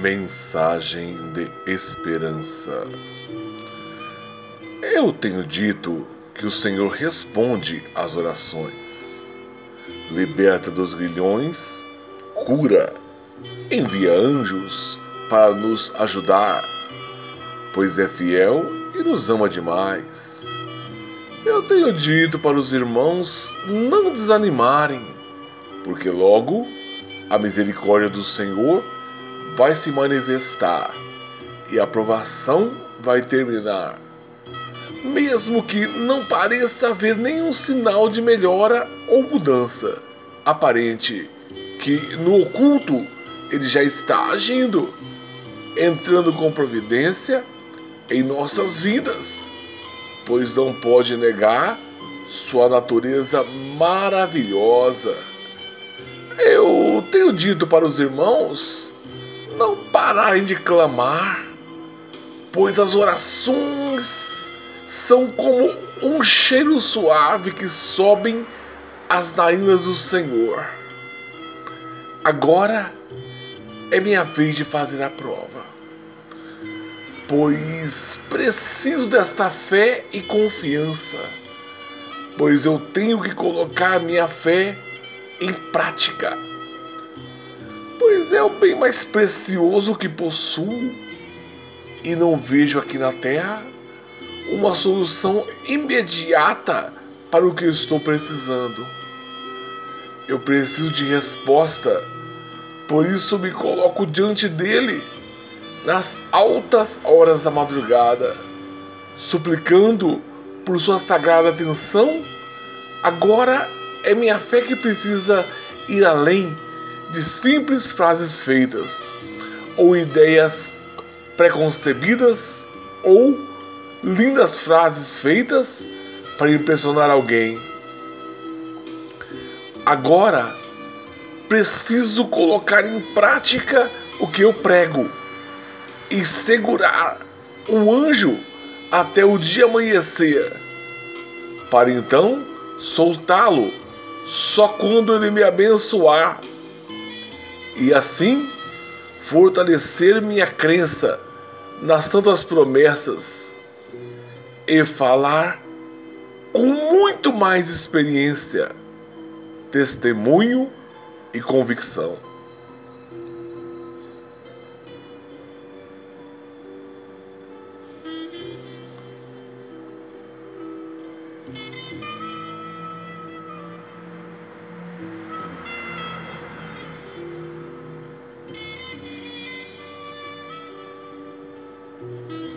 Mensagem de esperança. Eu tenho dito que o Senhor responde às orações, liberta dos grilhões, cura, envia anjos para nos ajudar, pois é fiel e nos ama demais. Eu tenho dito para os irmãos não desanimarem, porque logo a misericórdia do Senhor vai se manifestar e a provação vai terminar. Mesmo que não pareça haver nenhum sinal de melhora ou mudança aparente, que no oculto ele já está agindo, entrando com providência em nossas vidas, pois não pode negar sua natureza maravilhosa. Eu tenho dito para os irmãos pararem de clamar, pois as orações são como um cheiro suave que sobem as narinas do Senhor. Agora é minha vez de fazer a prova, pois preciso desta fé e confiança, pois eu tenho que colocar minha fé em prática pois é o bem mais precioso que possuo e não vejo aqui na Terra uma solução imediata para o que estou precisando. Eu preciso de resposta, por isso me coloco diante dele nas altas horas da madrugada, suplicando por sua sagrada atenção. Agora é minha fé que precisa ir além de simples frases feitas, ou ideias preconcebidas, ou lindas frases feitas para impressionar alguém. Agora preciso colocar em prática o que eu prego e segurar um anjo até o dia amanhecer, para então soltá-lo só quando ele me abençoar e assim fortalecer minha crença nas santas promessas e falar com muito mais experiência, testemunho e convicção. うん。